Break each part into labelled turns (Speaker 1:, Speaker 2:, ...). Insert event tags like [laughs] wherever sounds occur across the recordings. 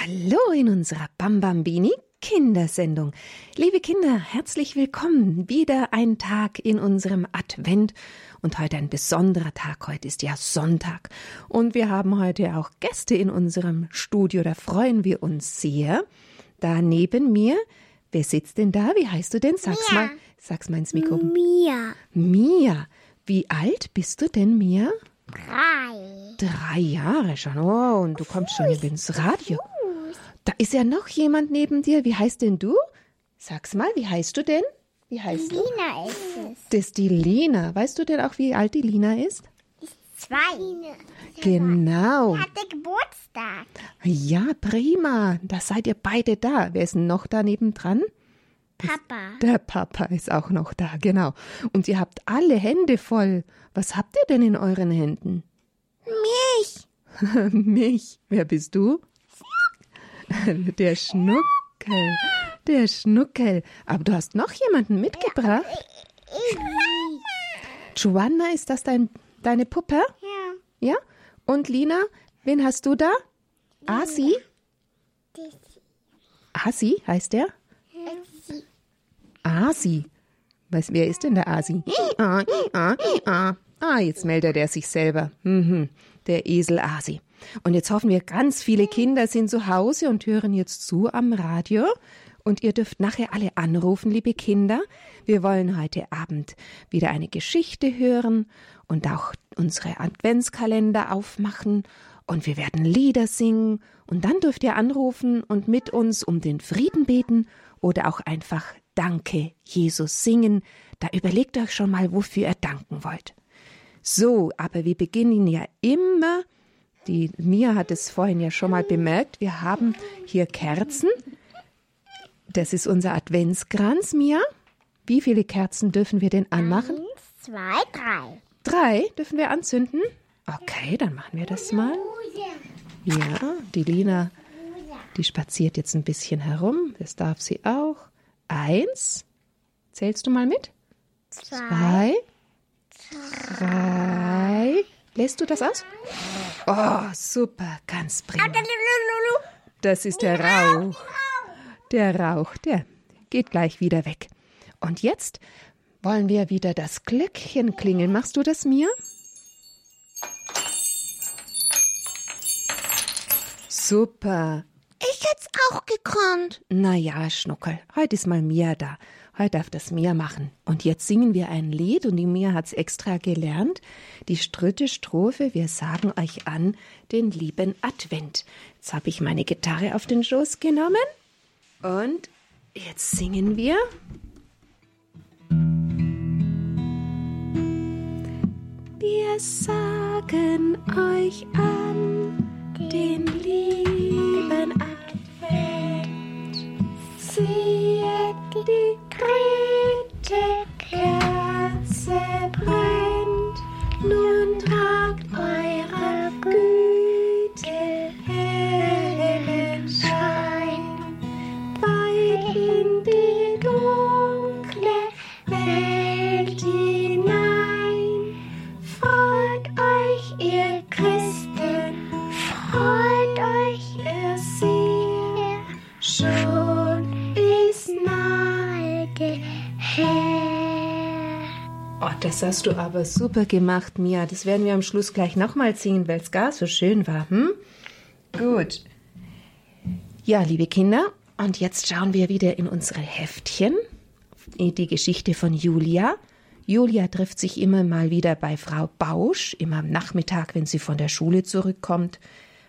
Speaker 1: Hallo in unserer Bambambini Kindersendung. Liebe Kinder, herzlich willkommen. Wieder ein Tag in unserem Advent und heute ein besonderer Tag. Heute ist ja Sonntag und wir haben heute auch Gäste in unserem Studio. Da freuen wir uns sehr. Da neben mir, wer sitzt denn da? Wie heißt du denn? Sag's
Speaker 2: Mia.
Speaker 1: mal. Sag's mal ins Mikro.
Speaker 2: Mia.
Speaker 1: Mia. Wie alt bist du denn, Mia?
Speaker 2: Drei.
Speaker 1: Drei Jahre schon. Oh, und du kommst schon ins Radio. Da ist ja noch jemand neben dir. Wie heißt denn du? Sag's mal, wie heißt du denn? Wie heißt du?
Speaker 2: Lina ist es.
Speaker 1: Das ist die Lina. Weißt du denn auch, wie alt die Lina ist?
Speaker 2: Zwei.
Speaker 1: Genau.
Speaker 2: Hatte Geburtstag.
Speaker 1: Ja, prima. Da seid ihr beide da. Wer ist denn noch da nebendran?
Speaker 2: Papa.
Speaker 1: Der Papa ist auch noch da, genau. Und ihr habt alle Hände voll. Was habt ihr denn in euren Händen?
Speaker 2: Mich. [laughs]
Speaker 1: Mich. Wer bist du? [laughs] Der Schnuckel. Der Schnuckel. Aber du hast noch jemanden mitgebracht. Joanna, ist das dein, deine Puppe?
Speaker 2: Ja.
Speaker 1: Ja? Und Lina, wen hast du da? Asi? Asi heißt der? Asi. Was, wer ist denn der Asi? Ah, ah, ah. Ah, jetzt meldet er sich selber. Mhm, der Esel Asi. Und jetzt hoffen wir, ganz viele Kinder sind zu Hause und hören jetzt zu am Radio. Und ihr dürft nachher alle anrufen, liebe Kinder. Wir wollen heute Abend wieder eine Geschichte hören und auch unsere Adventskalender aufmachen. Und wir werden Lieder singen. Und dann dürft ihr anrufen und mit uns um den Frieden beten oder auch einfach Danke, Jesus singen. Da überlegt euch schon mal, wofür ihr danken wollt. So, aber wir beginnen ja immer, die Mia hat es vorhin ja schon mal bemerkt, wir haben hier Kerzen. Das ist unser Adventskranz, Mia. Wie viele Kerzen dürfen wir denn anmachen?
Speaker 2: Eins, zwei, drei.
Speaker 1: Drei dürfen wir anzünden? Okay, dann machen wir das mal. Ja, die Lina, die spaziert jetzt ein bisschen herum. Das darf sie auch. Eins. Zählst du mal mit?
Speaker 2: Zwei.
Speaker 1: Zwei. Drei. Lässt du das aus? Oh, super, ganz prima. Das ist der Rauch. Der Rauch, der geht gleich wieder weg. Und jetzt wollen wir wieder das Glöckchen klingeln. Machst du das mir? Super.
Speaker 2: Ich hätt's auch gekonnt.
Speaker 1: Na ja, Schnuckel, heute ist mal Mia da. Heute darf das Mia machen. Und jetzt singen wir ein Lied und die Mia hat's extra gelernt. Die dritte Strophe, wir sagen euch an den lieben Advent. Jetzt habe ich meine Gitarre auf den Schoß genommen und jetzt singen wir. Wir sagen euch an den lieben Advent. Siehet, die dritte Kerze brennt. Nun tragt eure Güte hellen Schein weit in die dunkle Welt hinein. Freut euch, ihr Christen, freut euch, ihr Seher, das hast du aber super gemacht, Mia. Das werden wir am Schluss gleich nochmal singen, weil es gar so schön war, hm? Gut. Ja, liebe Kinder, und jetzt schauen wir wieder in unsere Heftchen. Die Geschichte von Julia. Julia trifft sich immer mal wieder bei Frau Bausch, immer am Nachmittag, wenn sie von der Schule zurückkommt,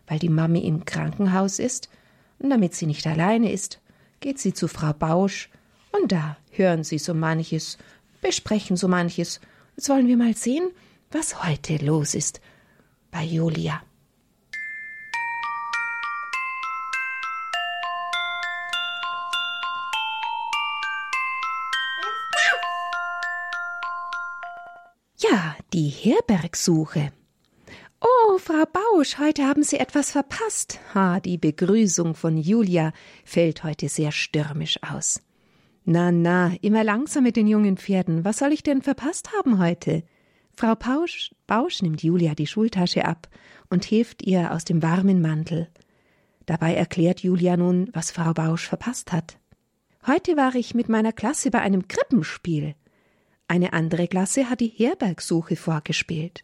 Speaker 1: weil die Mami im Krankenhaus ist. Und damit sie nicht alleine ist, geht sie zu Frau Bausch und da hören sie so manches, besprechen so manches. Jetzt wollen wir mal sehen, was heute los ist bei Julia. Ja, die Herbergsuche. Oh, Frau Bausch, heute haben Sie etwas verpasst. Ha, die Begrüßung von Julia fällt heute sehr stürmisch aus. Na, na, immer langsam mit den jungen Pferden. Was soll ich denn verpasst haben heute? Frau Pausch, Bausch nimmt Julia die Schultasche ab und hilft ihr aus dem warmen Mantel. Dabei erklärt Julia nun, was Frau Bausch verpasst hat. Heute war ich mit meiner Klasse bei einem Krippenspiel. Eine andere Klasse hat die Herbergsuche vorgespielt.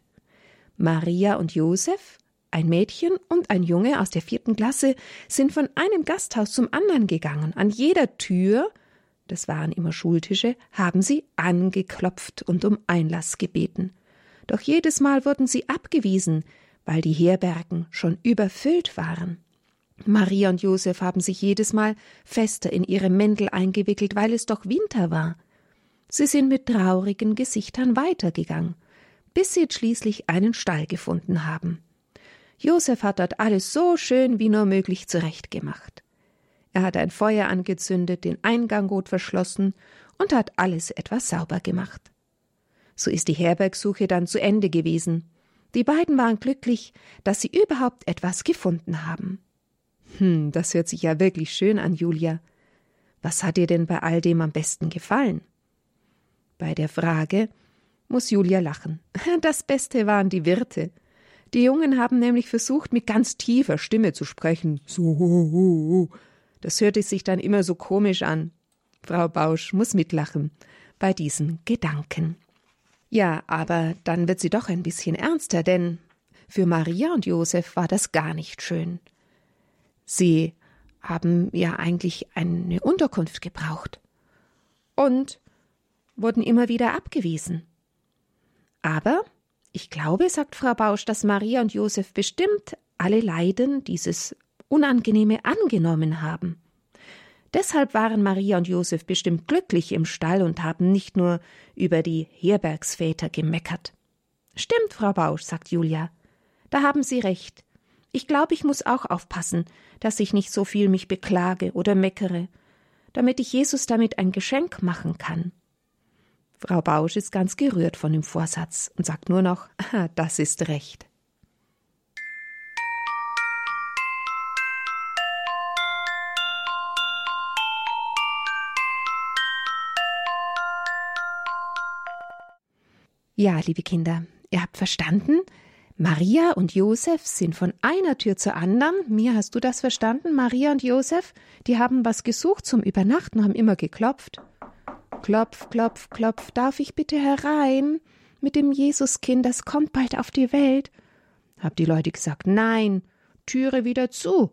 Speaker 1: Maria und Josef, ein Mädchen und ein Junge aus der vierten Klasse, sind von einem Gasthaus zum anderen gegangen. An jeder Tür, das waren immer Schultische, haben sie angeklopft und um Einlass gebeten. Doch jedes Mal wurden sie abgewiesen, weil die Herbergen schon überfüllt waren. Maria und Josef haben sich jedes Mal fester in ihre Mäntel eingewickelt, weil es doch Winter war. Sie sind mit traurigen Gesichtern weitergegangen, bis sie schließlich einen Stall gefunden haben. Josef hat dort alles so schön wie nur möglich zurechtgemacht. Er hat ein Feuer angezündet, den Eingang gut verschlossen und hat alles etwas sauber gemacht. So ist die Herbergsuche dann zu Ende gewesen. Die beiden waren glücklich, dass sie überhaupt etwas gefunden haben. Hm, das hört sich ja wirklich schön an, Julia. Was hat dir denn bei all dem am besten gefallen? Bei der Frage muss Julia lachen. [laughs] Das Beste waren die Wirte. Die Jungen haben nämlich versucht, mit ganz tiefer Stimme zu sprechen. So. Das hörte sich dann immer so komisch an. Frau Bausch muss mitlachen bei diesen Gedanken. Ja, aber dann wird sie doch ein bisschen ernster, denn für Maria und Josef war das gar nicht schön. Sie haben ja eigentlich eine Unterkunft gebraucht und wurden immer wieder abgewiesen. Aber ich glaube, sagt Frau Bausch, dass Maria und Josef bestimmt alle Leiden dieses Unangenehme angenommen haben. Deshalb waren Maria und Josef bestimmt glücklich im Stall und haben nicht nur über die Herbergsväter gemeckert. Stimmt, Frau Bausch, sagt Julia. Da haben Sie recht. Ich glaube, ich muss auch aufpassen, dass ich nicht so viel mich beklage oder meckere, damit ich Jesus damit ein Geschenk machen kann. Frau Bausch ist ganz gerührt von dem Vorsatz und sagt nur noch, [laughs] das ist recht. Ja, liebe Kinder, ihr habt verstanden, Maria und Josef sind von einer Tür zur anderen. Mir hast du das verstanden? Maria und Josef, die haben was gesucht zum Übernachten, haben immer geklopft. Klopf, klopf, klopf, darf ich bitte herein? Mit dem Jesuskind, das kommt bald auf die Welt. Hab die Leute gesagt, nein, Türe wieder zu.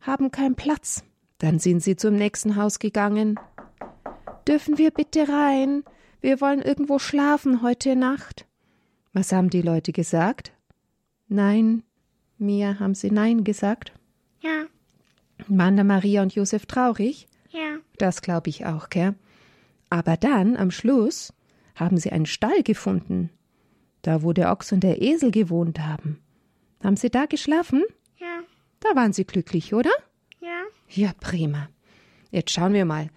Speaker 1: Haben keinen Platz. Dann sind sie zum nächsten Haus gegangen. Dürfen wir bitte rein? Wir wollen irgendwo schlafen heute Nacht. Was haben die Leute gesagt? Nein. Mia, haben sie Nein gesagt?
Speaker 2: Ja.
Speaker 1: Waren Maria und Josef traurig?
Speaker 2: Ja.
Speaker 1: Das glaube ich auch, gell? Aber dann, am Schluss, haben sie einen Stall gefunden. Da, wo der Ochs und der Esel gewohnt haben. Haben sie da geschlafen?
Speaker 2: Ja.
Speaker 1: Da waren sie glücklich, oder?
Speaker 2: Ja.
Speaker 1: Ja, prima. Jetzt schauen wir mal,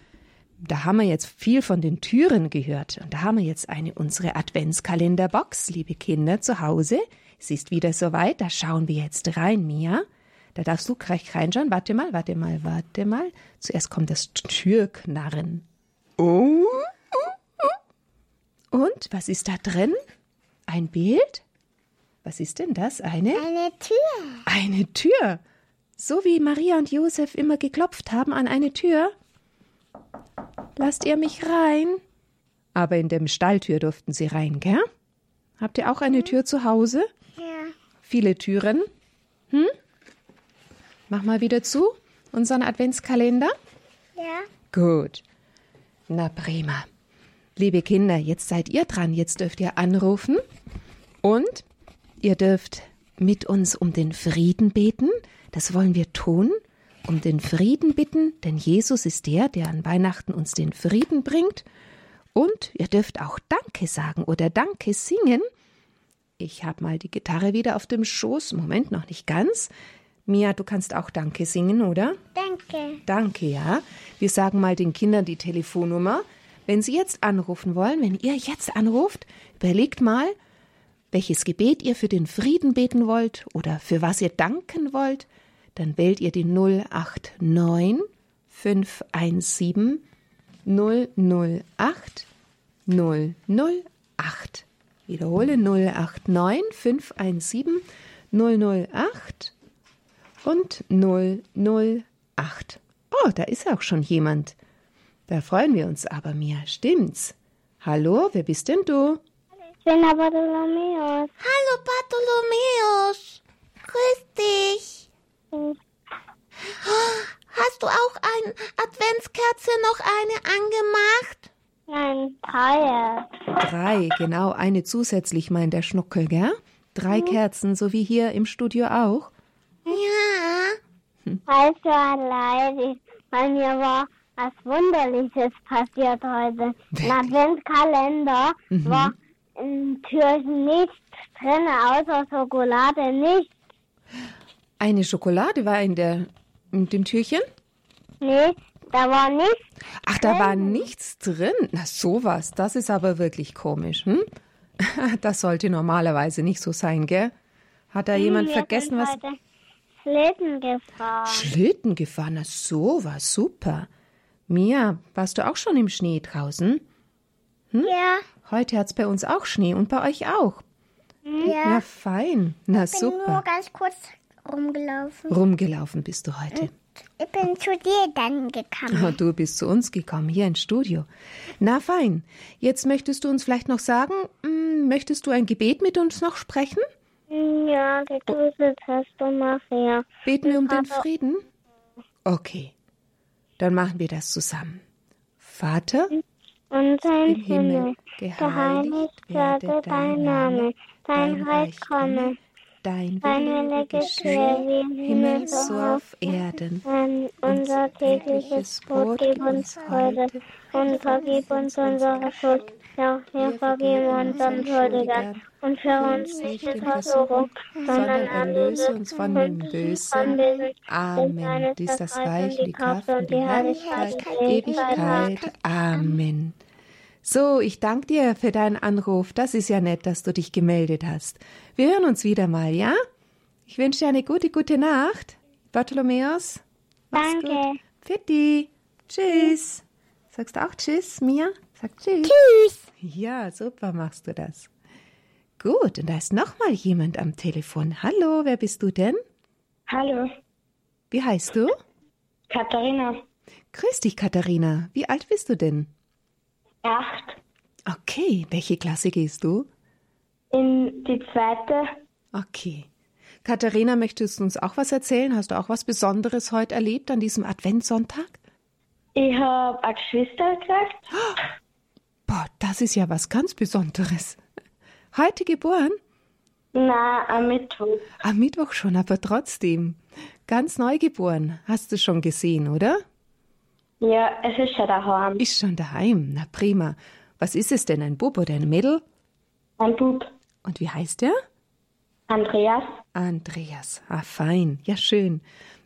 Speaker 1: da haben wir jetzt viel von den Türen gehört. Und da haben wir jetzt eine unsere Adventskalenderbox, liebe Kinder, zu Hause. Es ist wieder soweit, da schauen wir jetzt rein, Mia. Da darfst du gleich reinschauen. Warte mal, warte mal, warte mal. Zuerst kommt das Türknarren. Oh. Und was ist da drin? Ein Bild? Was ist denn das? Eine?
Speaker 2: Eine Tür.
Speaker 1: Eine Tür. So wie Maria und Josef immer geklopft haben an eine Tür. Lasst ihr mich rein? Aber in dem Stalltür durften sie rein, gell? Habt ihr auch eine Tür zu Hause?
Speaker 2: Ja.
Speaker 1: Viele Türen? Hm? Mach mal wieder zu, unseren Adventskalender.
Speaker 2: Ja.
Speaker 1: Gut. Na prima. Liebe Kinder, jetzt seid ihr dran. Jetzt dürft ihr anrufen und ihr dürft mit uns um den Frieden beten. Das wollen wir tun um den Frieden bitten, denn Jesus ist der, der an Weihnachten uns den Frieden bringt. Und ihr dürft auch Danke sagen oder Danke singen. Ich habe mal die Gitarre wieder auf dem Schoß. Moment, noch nicht ganz. Mia, du kannst auch Danke singen, oder?
Speaker 2: Danke.
Speaker 1: Danke, ja. Wir sagen mal den Kindern die Telefonnummer. Wenn sie jetzt anrufen wollen, wenn ihr jetzt anruft, überlegt mal, welches Gebet ihr für den Frieden beten wollt oder für was ihr danken wollt dann wählt ihr die 089 517 008 008. Wiederhole 089 517 008 und 008. Oh, da ist auch schon jemand. Da freuen wir uns aber, Mia. Stimmt's? Hallo, wer bist denn du?
Speaker 2: Ich bin der Bartholomäus.
Speaker 3: Hallo Bartholomäus. Grüß dich. Hast du auch eine Adventskerze noch eine angemacht?
Speaker 2: Nein, drei.
Speaker 1: Drei, genau, eine zusätzlich meint der Schnuckel, gell? Drei Kerzen, so wie hier im Studio auch.
Speaker 3: Ja.
Speaker 2: Weißt du, allein, bei mir war was Wunderliches passiert heute. Im Adventskalender war in Türchen nichts drin, außer Schokolade nicht.
Speaker 1: Eine Schokolade war in, der, in dem Türchen?
Speaker 2: Nee, da war nichts.
Speaker 1: Ach, da war nichts drin. Na, sowas, das ist aber wirklich komisch, hm? [laughs] Das sollte normalerweise nicht so sein, gell? Hat da jemand
Speaker 2: Wir
Speaker 1: vergessen,
Speaker 2: sind
Speaker 1: was.
Speaker 2: Schlitten gefahren.
Speaker 1: Schlitten gefahren, na, sowas, super. Mia, warst du auch schon im Schnee draußen?
Speaker 2: Ja,
Speaker 1: Heute hat's bei uns auch Schnee und bei euch auch.
Speaker 2: ja.
Speaker 1: Ja, fein. Na,
Speaker 2: Ich bin nur
Speaker 1: super.
Speaker 2: ganz kurz rumgelaufen.
Speaker 1: Rumgelaufen bist du heute.
Speaker 2: Ich bin zu dir dann gekommen.
Speaker 1: Oh, du bist zu uns gekommen, hier ins Studio. Na fein. Jetzt möchtest du uns vielleicht noch sagen, hm, möchtest du ein Gebet mit uns noch sprechen?
Speaker 2: Ja, gegrüßet hast du Maria.
Speaker 1: Beten wir um den Frieden? Okay. Dann machen wir das zusammen. Vater,
Speaker 2: Und sein
Speaker 1: im Himmel,
Speaker 2: Himmel,
Speaker 1: geheiligt werde dein Name,
Speaker 2: dein Reich komme,
Speaker 1: dein Wille
Speaker 2: geschehe
Speaker 1: Himmel so auf Erden.
Speaker 2: Erden. Unser tägliches Brot gib uns heute und vergib uns unsere Schuld, ja, wir vergeben unseren Schuldigern. Und für uns nicht in Versuchung, sondern erlöse uns von dem Bösen.
Speaker 1: Amen. Dies ist das Reich, die Kraft und die Herrlichkeit, Ewigkeit. Amen. So, ich danke dir für deinen Anruf. Das ist ja nett, dass du dich gemeldet hast. Wir hören uns wieder mal, ja? Ich wünsche dir eine gute, gute Nacht. Bartholomäus.
Speaker 2: Danke.
Speaker 1: gut. Fitti. Tschüss. Sagst du auch Tschüss, Mia? Sag Tschüss.
Speaker 2: Tschüss.
Speaker 1: Ja, super machst du das. Gut, und da ist noch mal jemand am Telefon. Hallo, wer bist du denn?
Speaker 4: Hallo,
Speaker 1: Wie heißt du?
Speaker 4: Katharina.
Speaker 1: Grüß dich, Katharina. Wie alt bist du denn?
Speaker 4: Acht.
Speaker 1: Okay, welche Klasse gehst du?
Speaker 4: In die zweite.
Speaker 1: Okay. Katharina, möchtest du uns auch was erzählen? Hast du auch was Besonderes heute erlebt an diesem Adventssonntag?
Speaker 4: Ich habe eine Geschwister gekriegt. [gasps]
Speaker 1: Boah, das ist ja was ganz Besonderes. Heute geboren?
Speaker 4: Nein, am Mittwoch.
Speaker 1: Am Mittwoch schon, aber trotzdem. Ganz neu geboren. Hast du schon gesehen, oder?
Speaker 4: Ja, es ist schon daheim.
Speaker 1: Ist schon daheim. Na prima. Was ist es denn, ein Bub oder ein Mädel?
Speaker 4: Ein Bub.
Speaker 1: Und wie heißt der?
Speaker 4: Andreas.
Speaker 1: Andreas. Ah, fein. Ja, schön.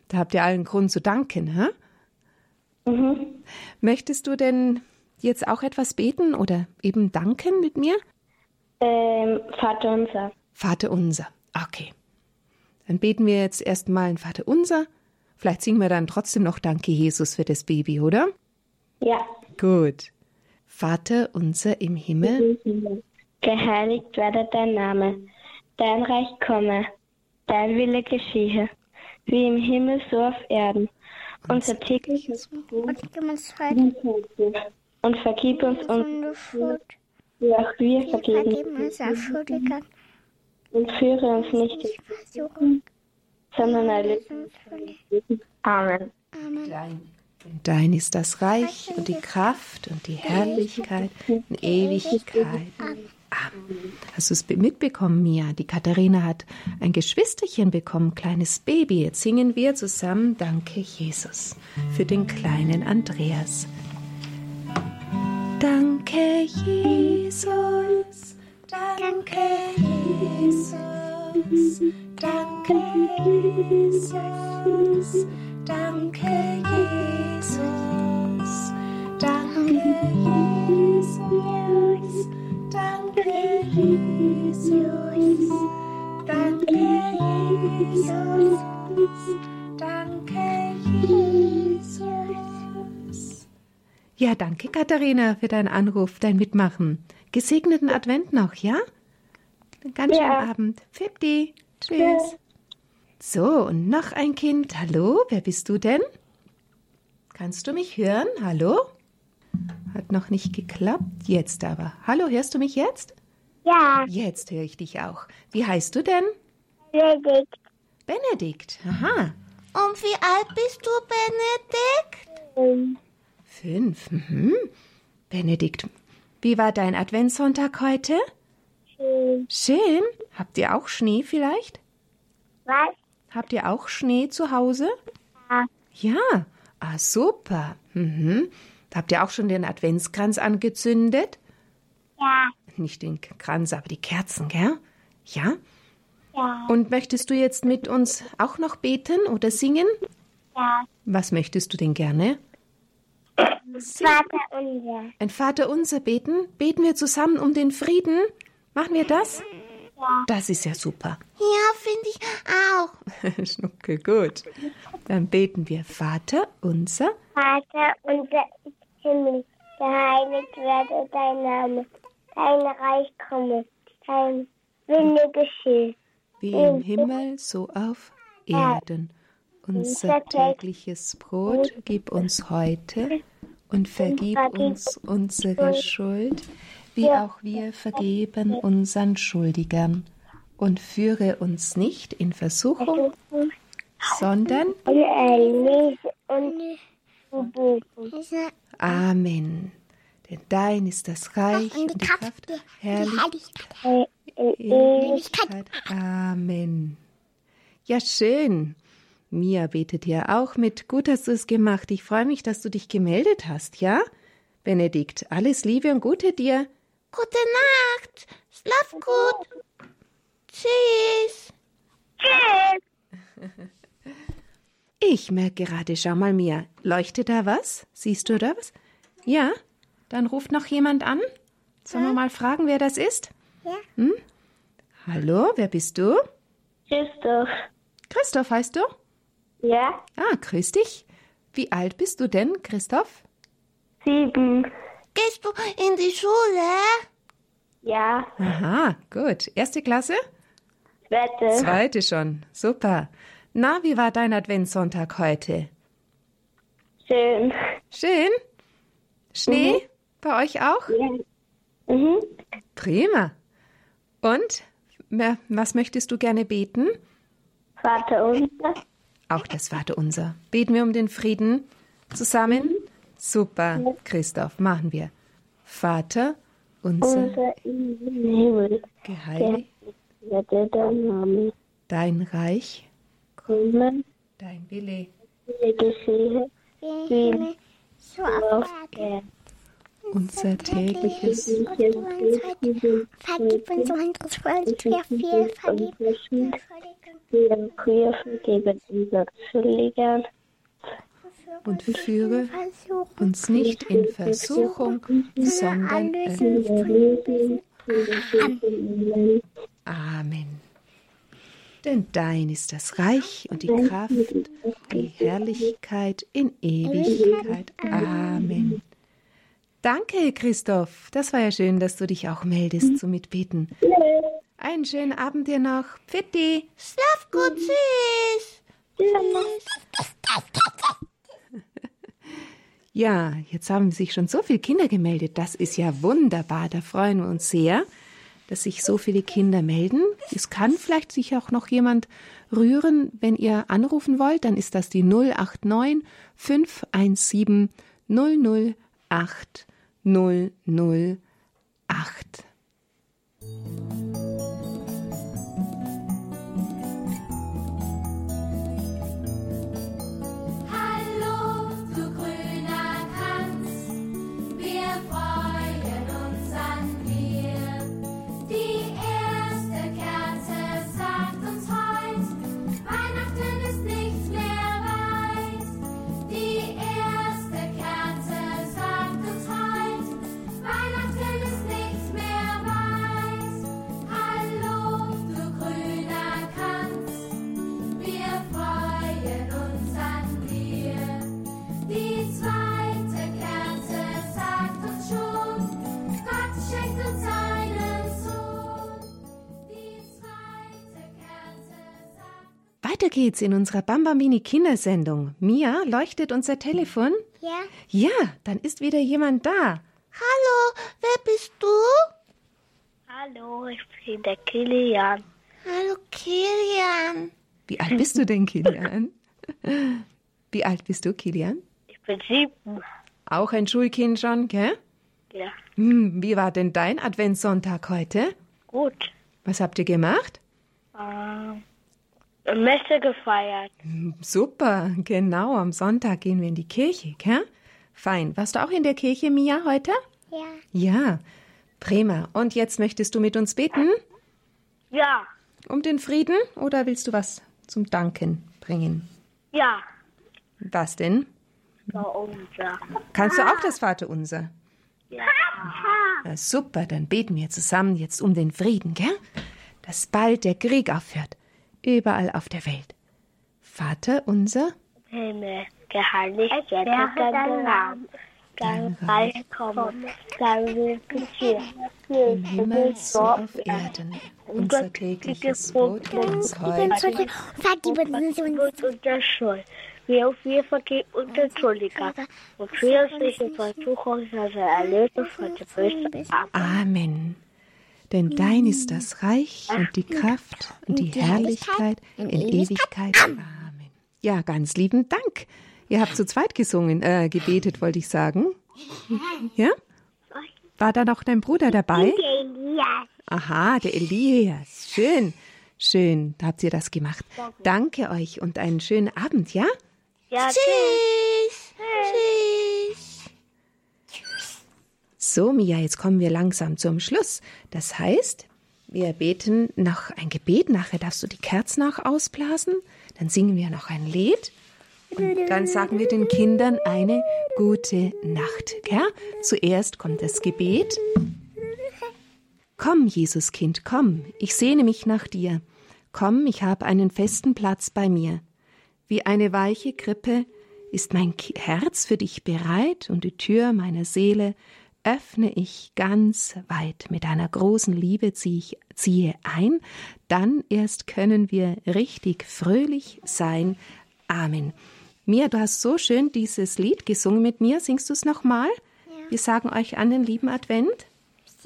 Speaker 1: Da habt ihr allen Grund zu danken, hä?
Speaker 4: Mhm.
Speaker 1: Möchtest du denn jetzt auch etwas beten oder eben danken mit mir?
Speaker 4: Ähm, Vater unser.
Speaker 1: Vater unser. Okay. Dann beten wir jetzt erstmal ein Vater unser. Vielleicht singen wir dann trotzdem noch Danke Jesus für das Baby, oder?
Speaker 4: Ja.
Speaker 1: Gut. Vater unser im Himmel,
Speaker 4: Geheiligt werde dein Name. Dein Reich komme. Dein Wille geschehe. Wie im Himmel so auf Erden. Unser tägliches Brot
Speaker 2: Und gib uns heute
Speaker 4: und vergib uns uns,
Speaker 2: unsere Schuld.
Speaker 4: wie auch wir vergeben
Speaker 2: unseren Schuldigern.
Speaker 4: Und führe uns nicht in
Speaker 2: Versuchung.
Speaker 4: Sondern erlöse uns von. Amen.
Speaker 2: Amen.
Speaker 1: dein. Ist das Reich und die Kraft und die Herrlichkeit in Ewigkeit. Amen. Hast du es be- mitbekommen, Mia? Die Katharina hat ein Geschwisterchen bekommen, kleines Baby. Jetzt singen wir zusammen Danke, Jesus, für den kleinen Andreas. Danke, Jesus. Danke, Jesus. Danke, Jesus. Danke, Jesus. Danke, Jesus. Danke, Jesus. Danke, Jesus. Danke, Jesus. Ja, danke, Katharina, für deinen Anruf, dein Mitmachen. Gesegneten Advent noch, ja? Einen ganz schönen
Speaker 4: Ja.
Speaker 1: Abend. Pfifti. Tschüss. So, und noch ein Kind. Hallo, wer bist du denn? Kannst du mich hören? Hallo? Hat noch nicht geklappt. Jetzt aber. Hallo, hörst du mich jetzt?
Speaker 2: Ja,
Speaker 1: Jetzt höre ich dich auch. Wie heißt du denn?
Speaker 2: Benedikt.
Speaker 1: Benedikt. Aha.
Speaker 3: Und wie alt bist du, Benedikt?
Speaker 2: Ähm,
Speaker 1: Fünf. Mhm. Benedikt, wie war dein Adventssonntag heute?
Speaker 2: Schön.
Speaker 1: Schön. Habt ihr auch Schnee vielleicht?
Speaker 2: Was?
Speaker 1: Habt ihr auch Schnee zu Hause?
Speaker 2: Ja.
Speaker 1: Ja. Ah, super. Mhm. Habt ihr auch schon den Adventskranz angezündet?
Speaker 2: Ja,
Speaker 1: Nicht den Kranz, aber die Kerzen, gell? Ja.
Speaker 2: ja,
Speaker 1: Und möchtest du jetzt mit uns auch noch beten oder singen?
Speaker 2: ja.
Speaker 1: Was möchtest du denn gerne?
Speaker 2: Vater unser.
Speaker 1: Ein Vater unser beten? Beten wir zusammen um den Frieden? Machen wir das?
Speaker 2: Ja.
Speaker 1: Das ist ja super.
Speaker 3: Ja, finde ich auch. [laughs]
Speaker 1: Schnucke, gut. Dann beten wir Vater unser.
Speaker 2: Vater unser im Himmel, geheiligt werde dein Name. Dein Reich komme, dein Wille geschehe.
Speaker 1: Wie im Himmel, so auf Erden. Unser tägliches Brot gib uns heute und vergib uns unsere Schuld, wie auch wir vergeben unseren Schuldigern. Und führe uns nicht in Versuchung, sondern. Amen. Denn dein ist das Reich und die Kraft, Herrlichkeit. Ewigkeit. Amen. Ja, schön. Mia betet ja auch mit. Gut hast du es gemacht. Ich freue mich, dass du dich gemeldet hast, ja? Benedikt, alles Liebe und Gute dir.
Speaker 3: Gute Nacht. Schlaf gut. Tschüss.
Speaker 1: Ich merke gerade, schau mal, Mia, leuchtet da was? Siehst du da was? Ja? Dann ruft noch jemand an. Sollen wir mal fragen, wer das ist?
Speaker 2: Ja.
Speaker 1: Hm? Hallo, wer bist du?
Speaker 4: Christoph.
Speaker 1: Christoph heißt du?
Speaker 4: Ja,
Speaker 1: Ah, grüß dich. Wie alt bist du denn, Christoph?
Speaker 4: sieben.
Speaker 3: Gehst du in die Schule?
Speaker 4: Ja,
Speaker 1: Aha, gut. Erste Klasse?
Speaker 4: Wette.
Speaker 1: Zweite schon. Super. Na, wie war dein Adventssonntag heute?
Speaker 4: Schön.
Speaker 1: Schön? Schnee? Bei euch auch?
Speaker 4: Ja. Mhm.
Speaker 1: Prima. Und? Was möchtest du gerne beten?
Speaker 4: Vater unser,
Speaker 1: Auch das Vaterunser. Beten wir um den Frieden zusammen? Super, Christoph, machen wir. Vater unser,
Speaker 4: unser im Himmel,
Speaker 1: geheiligt
Speaker 4: werde dein Name.
Speaker 1: dein Reich,
Speaker 4: kommen,
Speaker 1: dein Wille.
Speaker 4: Geschehe, wie
Speaker 2: So auf
Speaker 4: auf
Speaker 2: Erden.
Speaker 1: Unser tägliches
Speaker 2: Vergib uns unsere Schuld, wir viel vergeben.
Speaker 4: Wir wir vergeben unseren Schuldigern
Speaker 1: und führe uns nicht in Versuchung, sondern erlöse Amen. Denn dein ist das Reich und die Kraft und die Herrlichkeit in Ewigkeit. Amen. Danke, Christoph. Das war ja schön, dass du dich auch meldest zum Mitbeten. Einen schönen Abend dir noch. Pfitti.
Speaker 3: Schlaf gut. Tschüss.
Speaker 1: Ja, jetzt haben sich schon so viele Kinder gemeldet. Das ist ja wunderbar. Da freuen wir uns sehr, dass sich so viele Kinder melden. Es kann vielleicht sich auch noch jemand rühren. Wenn ihr anrufen wollt, dann ist das die 089 517 008 008. weiter geht's in unserer Bambamini Kindersendung. Mia, leuchtet unser Telefon?
Speaker 2: Ja.
Speaker 1: Ja, dann ist wieder jemand da.
Speaker 3: Hallo, wer bist du?
Speaker 4: Hallo, ich bin der Kilian.
Speaker 3: Hallo, Kilian.
Speaker 1: Wie alt bist du denn, Kilian? [laughs] Wie alt bist du, Kilian?
Speaker 4: Ich bin sieben.
Speaker 1: Auch ein Schulkind schon, gell?
Speaker 4: Ja,
Speaker 1: Hm, wie war denn dein Adventssonntag heute?
Speaker 4: gut.
Speaker 1: Was habt ihr gemacht?
Speaker 4: Ähm, Messe gefeiert.
Speaker 1: Super, genau, am Sonntag gehen wir in die Kirche, gell? Fein. Warst du auch in der Kirche, Mia, heute?
Speaker 2: Ja.
Speaker 1: Ja, prima. Und jetzt möchtest du mit uns beten?
Speaker 4: Ja,
Speaker 1: Um den Frieden oder willst du was zum Danken bringen?
Speaker 4: ja.
Speaker 1: Was denn?
Speaker 4: War unser.
Speaker 1: Kannst du auch das Vaterunser?
Speaker 4: Ja.
Speaker 1: Na super, dann beten wir zusammen jetzt um den Frieden, gell? Dass bald der Krieg aufhört. Überall auf der Welt. Vater unser,
Speaker 4: Himmel, geheiligt werde dein Name. Dein Reich komme, dein Wille geschehe. Wie
Speaker 1: im Himmel so auf Erden. Unser tägliches Brot gib uns heute.
Speaker 2: Vergib uns
Speaker 4: Und unser Schuld. Wie auch wir vergeben unseren Schuldiger. Und führe uns nicht in Versuchung, sondern erlöse uns von dem Bösen. Amen.
Speaker 1: Denn dein ist das Reich und die Kraft und die Herrlichkeit in Ewigkeit. Amen. Ja, ganz lieben Dank. Ihr habt zu zweit gesungen, äh, gebetet, wollte ich sagen. Ja? War da noch dein Bruder dabei?
Speaker 2: Ja.
Speaker 1: Aha, der Elias. Schön, schön, da habt ihr das gemacht. Danke euch und einen schönen Abend, ja?
Speaker 4: Ja,
Speaker 3: Tschüss. Tschüss.
Speaker 1: So, Mia, jetzt kommen wir langsam zum Schluss. Das heißt, wir beten noch ein Gebet, nachher darfst du die Kerzen auch ausblasen, dann singen wir noch ein Lied und dann sagen wir den Kindern eine gute Nacht. Gell? Zuerst kommt das Gebet. Komm, Jesuskind, komm, ich sehne mich nach dir. Komm, ich habe einen festen Platz bei mir. Wie eine weiche Krippe ist mein Herz für dich bereit und die Tür meiner Seele öffne ich ganz weit. Mit einer großen Liebe ziehe ich ziehe ein, dann erst können wir richtig fröhlich sein. Amen. Mia, du hast so schön dieses Lied gesungen mit mir. Singst du es nochmal? Wir sagen euch an den lieben Advent.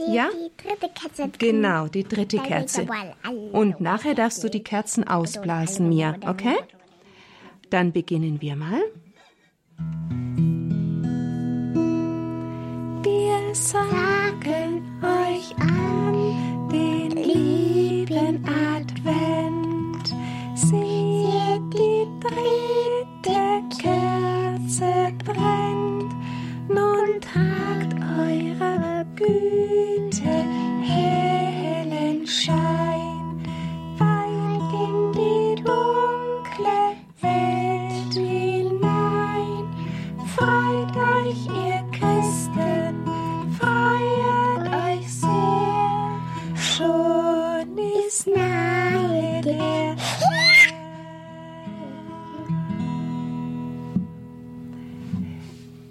Speaker 1: Ja?
Speaker 2: Die dritte Katze.
Speaker 1: Genau, die dritte Kerze. Und nachher darfst du die Kerzen ausblasen, Mia, okay? Dann beginnen wir mal.
Speaker 3: Sagen euch an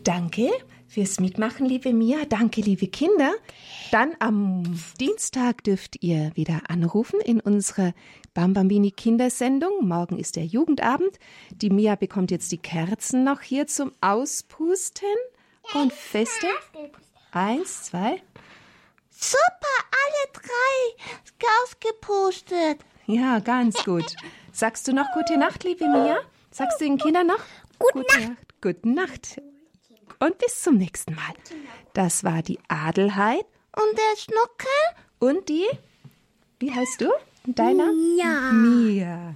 Speaker 1: Danke fürs Mitmachen, liebe Mia. Danke, liebe Kinder. Dann am Dienstag dürft ihr wieder anrufen in unsere Bambambini Kindersendung. Morgen ist der Jugendabend. Die Mia bekommt jetzt die Kerzen noch hier zum Auspusten und feste. Eins, zwei.
Speaker 3: Super, alle drei ausgepustet.
Speaker 1: Ja, ganz gut. Sagst du noch gute Nacht, liebe Mia? Sagst du den Kindern noch? Gute, Nacht. Gute Nacht. Und bis zum nächsten Mal. Das war die Adelheid
Speaker 3: Und der Schnuckel?
Speaker 1: und die, wie heißt du? Deiner?
Speaker 2: Ja.
Speaker 1: Mia.